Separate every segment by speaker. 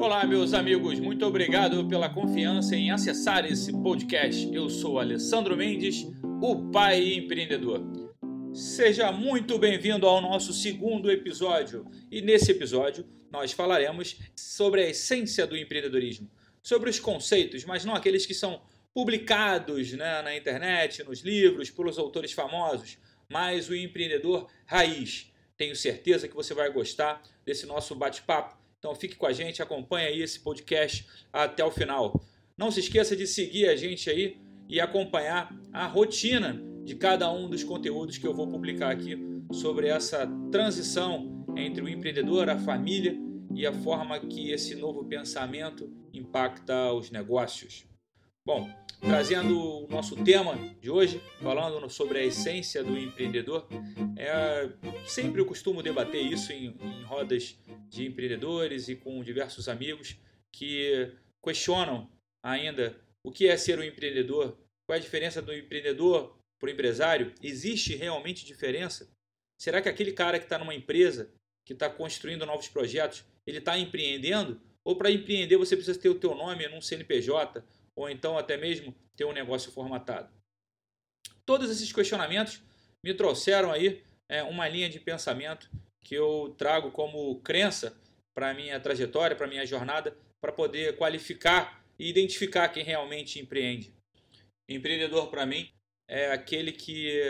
Speaker 1: Olá, meus amigos, muito obrigado pela confiança em acessar esse podcast. Eu sou Alessandro Mendes, o pai empreendedor. Seja muito bem-vindo ao nosso segundo episódio. E nesse episódio nós falaremos sobre a essência do empreendedorismo, sobre os conceitos, mas não aqueles que são publicados né, na internet, nos livros, pelos autores famosos, mas o empreendedor raiz. Tenho certeza que você vai gostar desse nosso bate-papo então fique com a gente, acompanhe aí esse podcast até o final. Não se esqueça de seguir a gente aí e acompanhar a rotina de cada um dos conteúdos que eu vou publicar aqui sobre essa transição entre o empreendedor, a família e a forma que esse novo pensamento impacta os negócios. Bom, trazendo o nosso tema de hoje, falando sobre a essência do empreendedor. É, sempre eu costumo debater isso em, em rodas de empreendedores e com diversos amigos que questionam ainda o que é ser um empreendedor, qual é a diferença do empreendedor para o empresário, existe realmente diferença? Será que aquele cara que está numa empresa, que está construindo novos projetos, ele está empreendendo? Ou para empreender você precisa ter o teu nome num CNPJ ou então até mesmo ter um negócio formatado. Todos esses questionamentos me trouxeram aí é, uma linha de pensamento que eu trago como crença para a minha trajetória, para a minha jornada, para poder qualificar e identificar quem realmente empreende. Empreendedor, para mim, é aquele que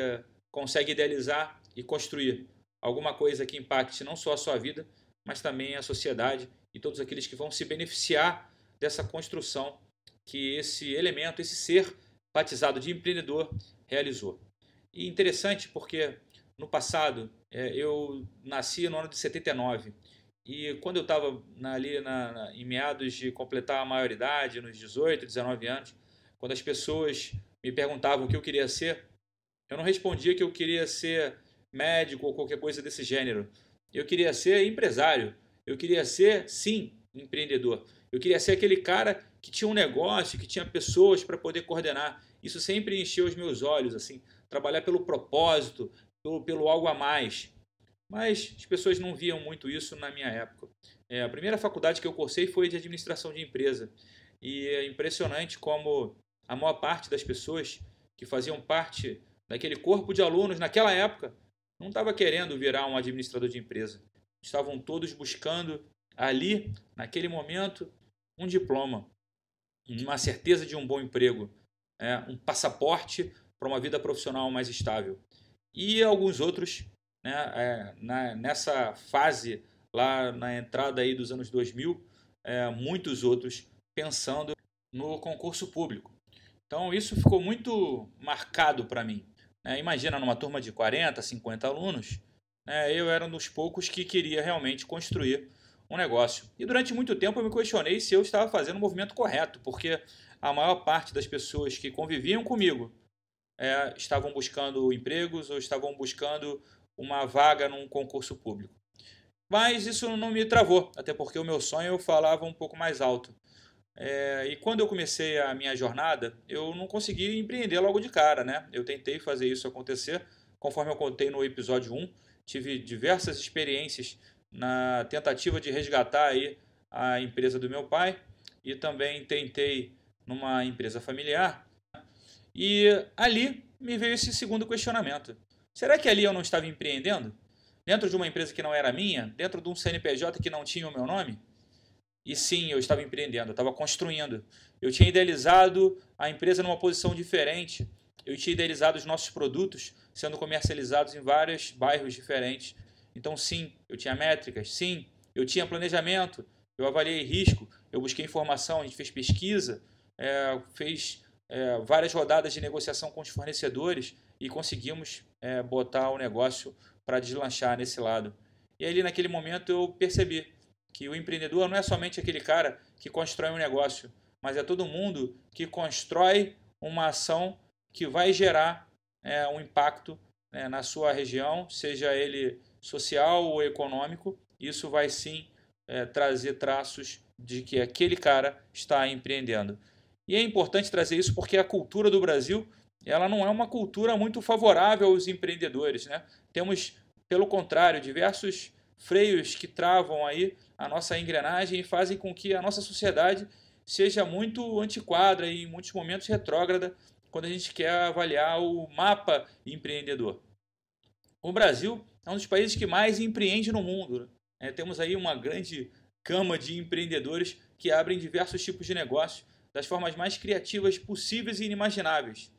Speaker 1: consegue idealizar e construir alguma coisa que impacte não só a sua vida, mas também a sociedade e todos aqueles que vão se beneficiar dessa construção que esse elemento, esse ser batizado de empreendedor realizou. E interessante porque no passado é, eu nasci no ano de 79 e quando eu estava ali na, na, em meados de completar a maioridade, nos 18, 19 anos, quando as pessoas me perguntavam o que eu queria ser, eu não respondia que eu queria ser médico ou qualquer coisa desse gênero. Eu queria ser empresário. Eu queria ser, sim, empreendedor. Eu queria ser aquele cara que tinha um negócio, que tinha pessoas para poder coordenar. Isso sempre encheu os meus olhos, assim, trabalhar pelo propósito, pelo, pelo algo a mais. Mas as pessoas não viam muito isso na minha época. É, a primeira faculdade que eu cursei foi de administração de empresa. E é impressionante como a maior parte das pessoas que faziam parte daquele corpo de alunos naquela época não estava querendo virar um administrador de empresa. Estavam todos buscando ali, naquele momento, um diploma, uma certeza de um bom emprego, é, um passaporte para uma vida profissional mais estável. E alguns outros, né, é, na, nessa fase, lá na entrada aí dos anos 2000, é, muitos outros pensando no concurso público. Então isso ficou muito marcado para mim. Né? Imagina numa turma de 40, 50 alunos, né, eu era um dos poucos que queria realmente construir um negócio. E durante muito tempo eu me questionei se eu estava fazendo o movimento correto, porque a maior parte das pessoas que conviviam comigo é, estavam buscando empregos ou estavam buscando uma vaga num concurso público. Mas isso não me travou, até porque o meu sonho eu falava um pouco mais alto. É, e quando eu comecei a minha jornada, eu não consegui empreender logo de cara, né? Eu tentei fazer isso acontecer, conforme eu contei no episódio 1, tive diversas experiências na tentativa de resgatar aí a empresa do meu pai e também tentei numa empresa familiar. E ali me veio esse segundo questionamento. Será que ali eu não estava empreendendo? Dentro de uma empresa que não era minha? Dentro de um CNPJ que não tinha o meu nome? E sim, eu estava empreendendo, eu estava construindo. Eu tinha idealizado a empresa numa posição diferente. Eu tinha idealizado os nossos produtos sendo comercializados em vários bairros diferentes então, sim, eu tinha métricas, sim, eu tinha planejamento, eu avaliei risco, eu busquei informação, a gente fez pesquisa, é, fez é, várias rodadas de negociação com os fornecedores e conseguimos é, botar o negócio para deslanchar nesse lado. E ali, naquele momento, eu percebi que o empreendedor não é somente aquele cara que constrói um negócio, mas é todo mundo que constrói uma ação que vai gerar é, um impacto né, na sua região, seja ele social ou econômico, isso vai sim é, trazer traços de que aquele cara está empreendendo. E é importante trazer isso porque a cultura do Brasil ela não é uma cultura muito favorável aos empreendedores. Né? Temos, pelo contrário, diversos freios que travam aí a nossa engrenagem e fazem com que a nossa sociedade seja muito antiquada e em muitos momentos retrógrada quando a gente quer avaliar o mapa empreendedor. O Brasil é um dos países que mais empreende no mundo. Né? É, temos aí uma grande cama de empreendedores que abrem diversos tipos de negócios das formas mais criativas possíveis e inimagináveis.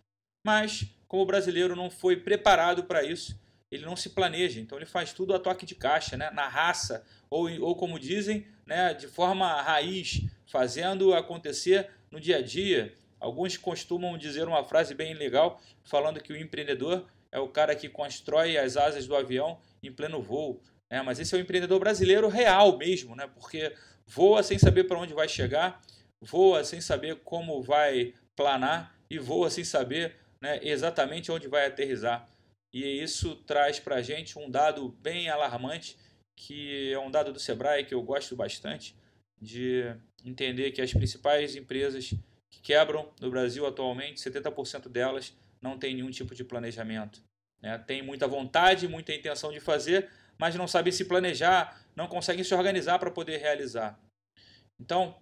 Speaker 1: Mas, como o brasileiro não foi preparado para isso, ele não se planeja, então ele faz tudo a toque de caixa, né? na raça, ou, ou como dizem, né? de forma raiz, fazendo acontecer no dia a dia. Alguns costumam dizer uma frase bem legal, falando que o empreendedor é o cara que constrói as asas do avião em pleno voo. Né? Mas esse é o empreendedor brasileiro real mesmo, né? porque voa sem saber para onde vai chegar, voa sem saber como vai planar e voa sem saber né, exatamente onde vai aterrizar. E isso traz para a gente um dado bem alarmante, que é um dado do Sebrae que eu gosto bastante, de entender que as principais empresas que quebram no Brasil atualmente, 70% delas não tem nenhum tipo de planejamento. Né? Tem muita vontade, muita intenção de fazer, mas não sabem se planejar, não conseguem se organizar para poder realizar. Então,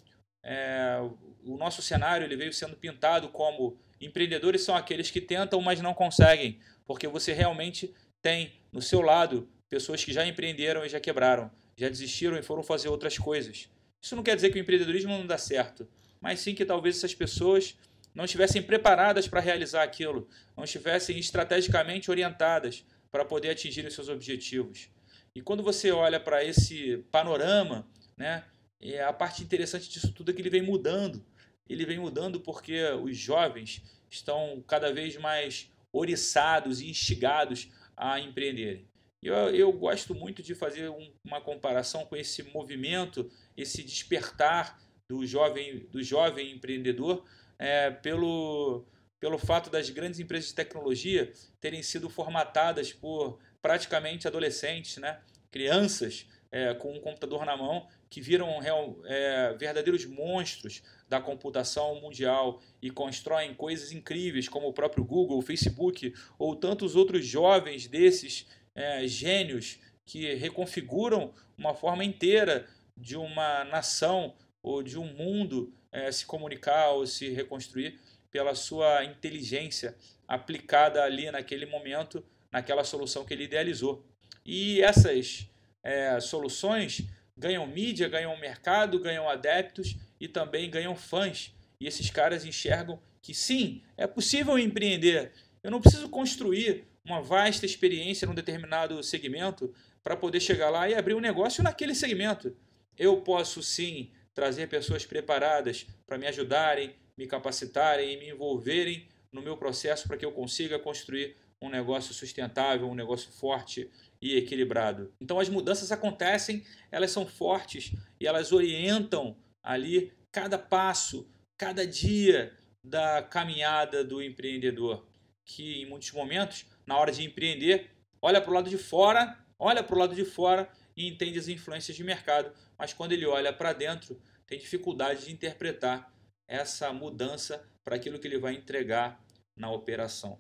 Speaker 1: é, o nosso cenário ele veio sendo pintado como empreendedores são aqueles que tentam, mas não conseguem, porque você realmente tem no seu lado pessoas que já empreenderam e já quebraram, já desistiram e foram fazer outras coisas. Isso não quer dizer que o empreendedorismo não dá certo, mas sim que talvez essas pessoas não estivessem preparadas para realizar aquilo, não estivessem estrategicamente orientadas para poder atingir os seus objetivos. E quando você olha para esse panorama, né, é a parte interessante disso tudo é que ele vem mudando. Ele vem mudando porque os jovens estão cada vez mais oriçados e instigados a empreenderem. Eu, eu gosto muito de fazer um, uma comparação com esse movimento, esse despertar do jovem, do jovem empreendedor, é, pelo, pelo fato das grandes empresas de tecnologia terem sido formatadas por praticamente adolescentes, né? crianças é, com um computador na mão que viram real, é, verdadeiros monstros da computação mundial e constroem coisas incríveis como o próprio Google, o Facebook ou tantos outros jovens desses é, gênios que reconfiguram uma forma inteira de uma nação ou de um mundo é, se comunicar ou se reconstruir pela sua inteligência aplicada ali naquele momento, naquela solução que ele idealizou. E essas é, soluções ganham mídia, ganham mercado, ganham adeptos e também ganham fãs. E esses caras enxergam que sim, é possível empreender. Eu não preciso construir uma vasta experiência num determinado segmento para poder chegar lá e abrir um negócio naquele segmento. Eu posso sim trazer pessoas preparadas para me ajudarem, me capacitarem e me envolverem no meu processo para que eu consiga construir um negócio sustentável, um negócio forte e equilibrado. Então as mudanças acontecem, elas são fortes e elas orientam ali cada passo, cada dia da caminhada do empreendedor, que em muitos momentos, na hora de empreender, olha para o lado de fora, olha para o lado de fora e entende as influências de mercado, mas quando ele olha para dentro, tem dificuldade de interpretar essa mudança para aquilo que ele vai entregar na operação.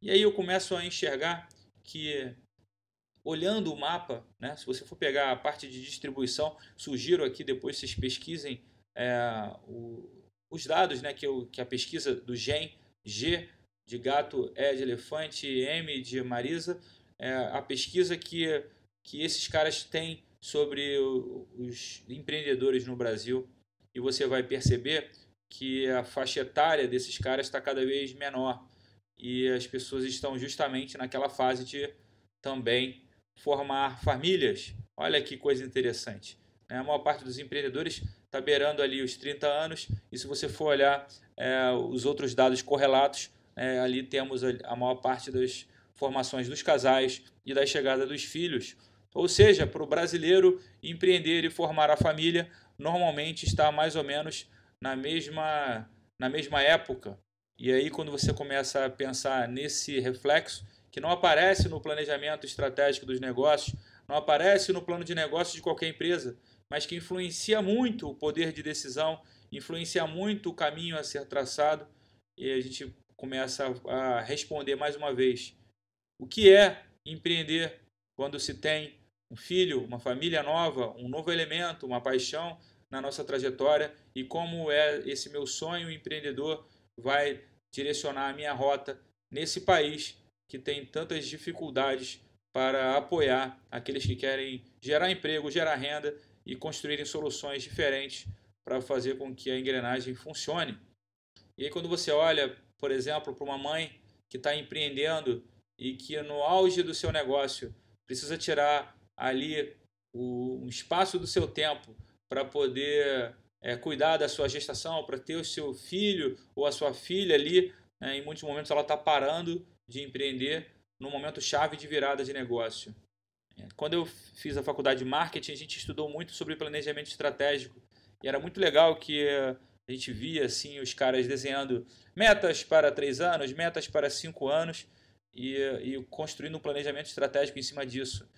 Speaker 1: E aí eu começo a enxergar que, olhando o mapa, né, se você for pegar a parte de distribuição, sugiro aqui depois vocês pesquisem é, o, os dados né, que, eu, que a pesquisa do GEM, G de gato, E de elefante, M de Marisa, é, a pesquisa que, que esses caras têm sobre os empreendedores no Brasil e você vai perceber que a faixa etária desses caras está cada vez menor e as pessoas estão justamente naquela fase de também formar famílias. Olha que coisa interessante. Né? A maior parte dos empreendedores está beirando ali os 30 anos e se você for olhar é, os outros dados correlatos, é, ali temos a maior parte das formações dos casais e da chegada dos filhos. Ou seja, para o brasileiro empreender e formar a família, normalmente está mais ou menos na mesma, na mesma época. E aí, quando você começa a pensar nesse reflexo, que não aparece no planejamento estratégico dos negócios, não aparece no plano de negócios de qualquer empresa, mas que influencia muito o poder de decisão, influencia muito o caminho a ser traçado, e a gente começa a responder mais uma vez: o que é empreender quando se tem um filho, uma família nova, um novo elemento, uma paixão na nossa trajetória e como é esse meu sonho empreendedor vai direcionar a minha rota nesse país que tem tantas dificuldades para apoiar aqueles que querem gerar emprego, gerar renda e construírem soluções diferentes para fazer com que a engrenagem funcione. E aí quando você olha, por exemplo, para uma mãe que está empreendendo e que no auge do seu negócio precisa tirar ali o, um espaço do seu tempo para poder é, cuidar da sua gestação, para ter o seu filho ou a sua filha ali. Né? Em muitos momentos ela está parando de empreender no momento chave de virada de negócio. É, quando eu fiz a faculdade de marketing, a gente estudou muito sobre planejamento estratégico e era muito legal que a gente via assim os caras desenhando metas para três anos, metas para cinco anos e, e construindo um planejamento estratégico em cima disso.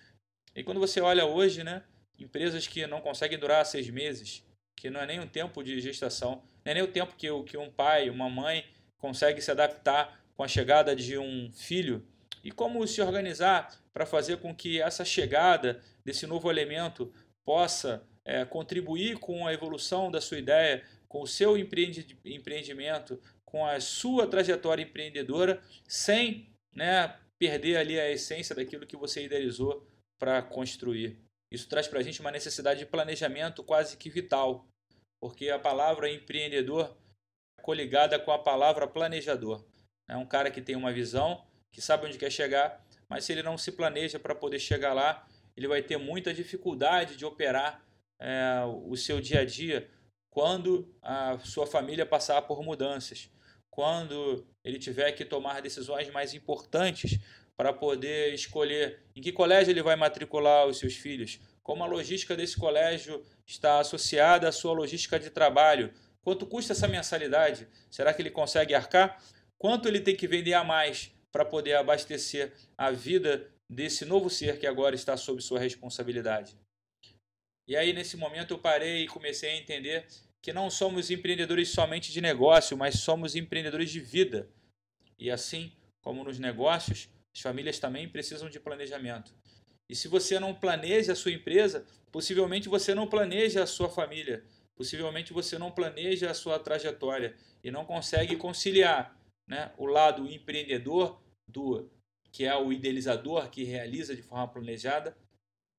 Speaker 1: E quando você olha hoje, né, empresas que não conseguem durar seis meses, que não é nem um tempo de gestação, não é nem o tempo que, que um pai, uma mãe consegue se adaptar com a chegada de um filho e como se organizar para fazer com que essa chegada desse novo elemento possa é, contribuir com a evolução da sua ideia, com o seu empreendimento, com a sua trajetória empreendedora, sem né, perder ali a essência daquilo que você idealizou para construir. Isso traz para a gente uma necessidade de planejamento quase que vital, porque a palavra empreendedor é coligada com a palavra planejador. É um cara que tem uma visão, que sabe onde quer chegar, mas se ele não se planeja para poder chegar lá, ele vai ter muita dificuldade de operar é, o seu dia a dia quando a sua família passar por mudanças, quando ele tiver que tomar decisões mais importantes para poder escolher em que colégio ele vai matricular os seus filhos, como a logística desse colégio está associada à sua logística de trabalho, quanto custa essa mensalidade, será que ele consegue arcar? Quanto ele tem que vender a mais para poder abastecer a vida desse novo ser que agora está sob sua responsabilidade? E aí, nesse momento, eu parei e comecei a entender que não somos empreendedores somente de negócio, mas somos empreendedores de vida. E assim como nos negócios, as famílias também precisam de planejamento. E se você não planeja a sua empresa, possivelmente você não planeja a sua família, possivelmente você não planeja a sua trajetória e não consegue conciliar né, o lado empreendedor do que é o idealizador que realiza de forma planejada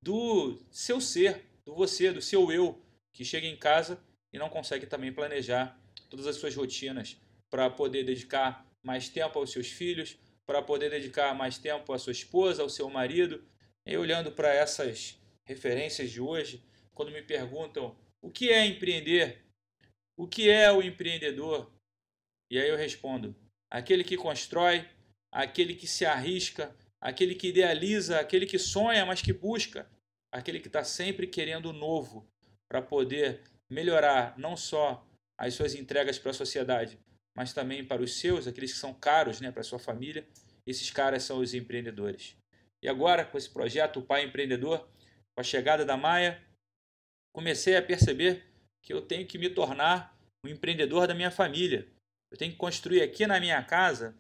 Speaker 1: do seu ser, do você, do seu eu que chega em casa e não consegue também planejar todas as suas rotinas para poder dedicar mais tempo aos seus filhos, para poder dedicar mais tempo à sua esposa, ao seu marido. E olhando para essas referências de hoje, quando me perguntam o que é empreender, o que é o empreendedor, e aí eu respondo: aquele que constrói, aquele que se arrisca, aquele que idealiza, aquele que sonha, mas que busca, aquele que está sempre querendo o novo para poder melhorar não só as suas entregas para a sociedade, mas também para os seus, aqueles que são caros né, para a sua família. Esses caras são os empreendedores. E agora, com esse projeto, o Pai Empreendedor, com a chegada da Maia, comecei a perceber que eu tenho que me tornar o um empreendedor da minha família. Eu tenho que construir aqui na minha casa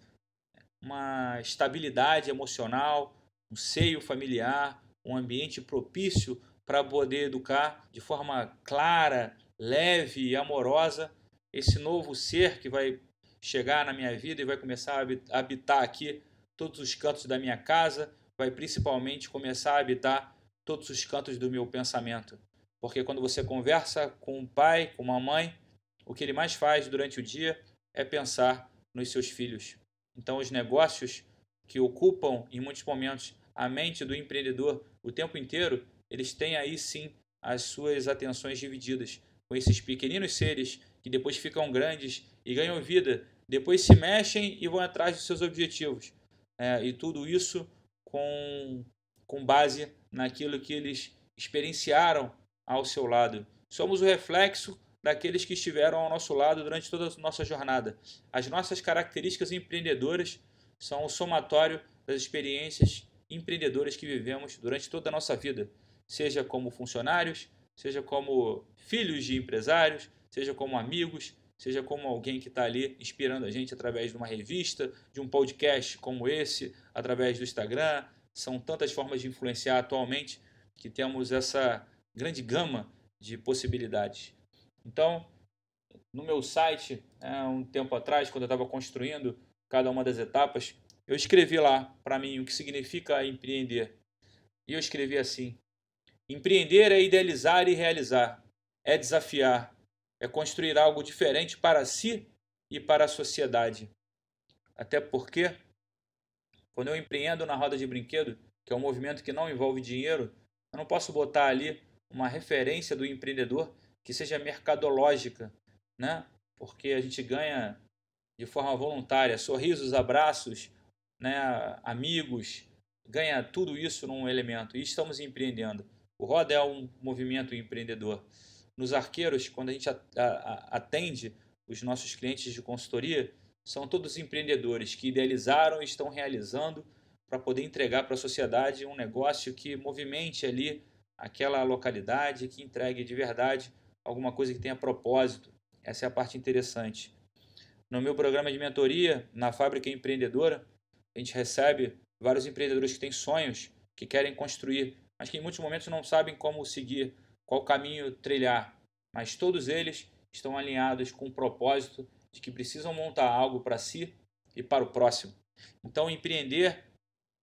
Speaker 1: uma estabilidade emocional, um seio familiar, um ambiente propício para poder educar de forma clara, leve e amorosa esse novo ser que vai chegar na minha vida e vai começar a habitar aqui todos os cantos da minha casa, vai principalmente começar a habitar todos os cantos do meu pensamento. Porque quando você conversa com um pai, com uma mãe, o que ele mais faz durante o dia é pensar nos seus filhos. Então, os negócios que ocupam em muitos momentos a mente do empreendedor o tempo inteiro eles têm aí sim as suas atenções divididas com esses pequeninos seres que depois ficam grandes e ganham vida, depois se mexem e vão atrás dos seus objetivos. É, e tudo isso com, com base naquilo que eles experienciaram ao seu lado. Somos o reflexo daqueles que estiveram ao nosso lado durante toda a nossa jornada. As nossas características empreendedoras são o somatório das experiências empreendedoras que vivemos durante toda a nossa vida seja como funcionários, seja como filhos de empresários, seja como amigos, seja como alguém que está ali inspirando a gente através de uma revista, de um podcast como esse, através do Instagram. São tantas formas de influenciar atualmente que temos essa grande gama de possibilidades. Então, no meu site, é, um tempo atrás, quando eu estava construindo cada uma das etapas, eu escrevi lá para mim o que significa empreender. E eu escrevi assim: empreender é idealizar e realizar, é desafiar, é construir algo diferente para si e para a sociedade. Até porque, quando eu empreendo na roda de brinquedo, que é um movimento que não envolve dinheiro, eu não posso botar ali uma referência do empreendedor que seja mercadológica, né? Porque a gente ganha de forma voluntária sorrisos, abraços, né? amigos, ganha tudo isso num elemento e estamos empreendendo. O Roda é um movimento empreendedor. Nos arqueiros, quando a gente atende os nossos clientes de consultoria, são todos empreendedores que idealizaram e estão realizando para poder entregar para a sociedade um negócio que movimente ali aquela localidade, que entregue de verdade alguma coisa que tenha propósito. Essa é a parte interessante. No meu programa de mentoria, na Fábrica Empreendedora, a gente recebe vários empreendedores que têm sonhos, que querem construir, mas que em muitos momentos não sabem como seguir, qual caminho trilhar. Mas todos eles estão alinhados com o propósito de que precisam montar algo para si e para o próximo. Então, empreender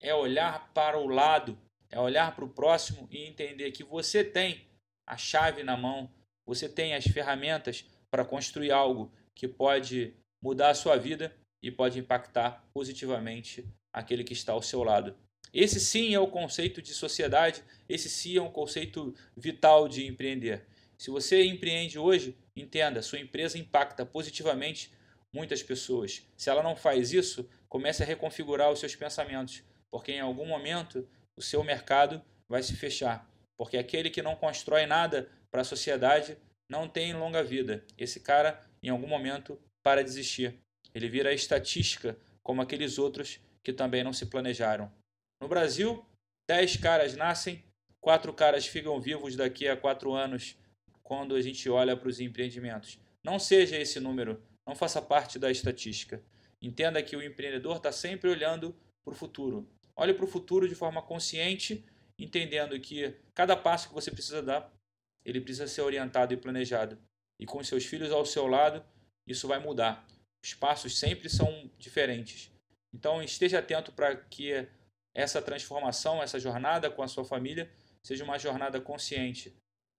Speaker 1: é olhar para o lado, é olhar para o próximo e entender que você tem a chave na mão, você tem as ferramentas para construir algo que pode mudar a sua vida e pode impactar positivamente aquele que está ao seu lado. Esse sim é o conceito de sociedade, esse sim é um conceito vital de empreender. Se você empreende hoje, entenda, sua empresa impacta positivamente muitas pessoas. Se ela não faz isso, comece a reconfigurar os seus pensamentos, porque em algum momento o seu mercado vai se fechar. Porque aquele que não constrói nada para a sociedade não tem longa vida. Esse cara, em algum momento, para de existir. Ele vira estatística, como aqueles outros que também não se planejaram. No Brasil, 10 caras nascem, 4 caras ficam vivos daqui a 4 anos quando a gente olha para os empreendimentos. Não seja esse número, não faça parte da estatística. Entenda que o empreendedor está sempre olhando para o futuro. Olhe para o futuro de forma consciente, entendendo que cada passo que você precisa dar, ele precisa ser orientado e planejado. E com seus filhos ao seu lado, isso vai mudar. Os passos sempre são diferentes. Então esteja atento para que essa transformação, essa jornada com a sua família, seja uma jornada consciente.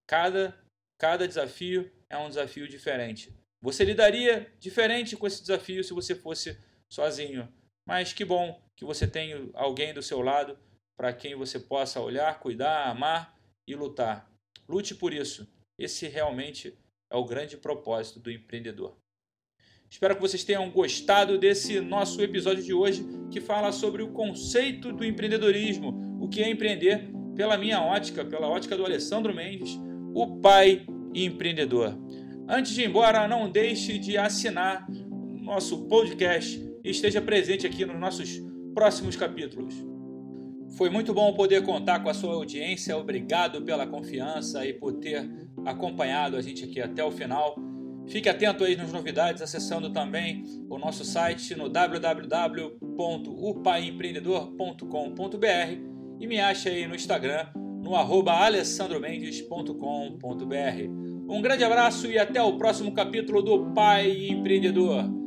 Speaker 1: Cada Cada desafio é um desafio diferente. Você lidaria diferente com esse desafio se você fosse sozinho. Mas que bom que você tem alguém do seu lado para quem você possa olhar, cuidar, amar e lutar. Lute por isso. Esse realmente é o grande propósito do empreendedor. Espero que vocês tenham gostado desse nosso episódio de hoje que fala sobre o conceito do empreendedorismo, o que é empreender pela minha ótica, pela ótica do Alessandro Mendes o pai empreendedor. Antes de ir embora, não deixe de assinar nosso podcast e esteja presente aqui nos nossos próximos capítulos. Foi muito bom poder contar com a sua audiência. Obrigado pela confiança e por ter acompanhado a gente aqui até o final. Fique atento aí nas novidades, acessando também o nosso site no www.upaiempreendedor.com.br e me ache aí no Instagram no arroba alessandromendes.com.br. Um grande abraço e até o próximo capítulo do Pai Empreendedor.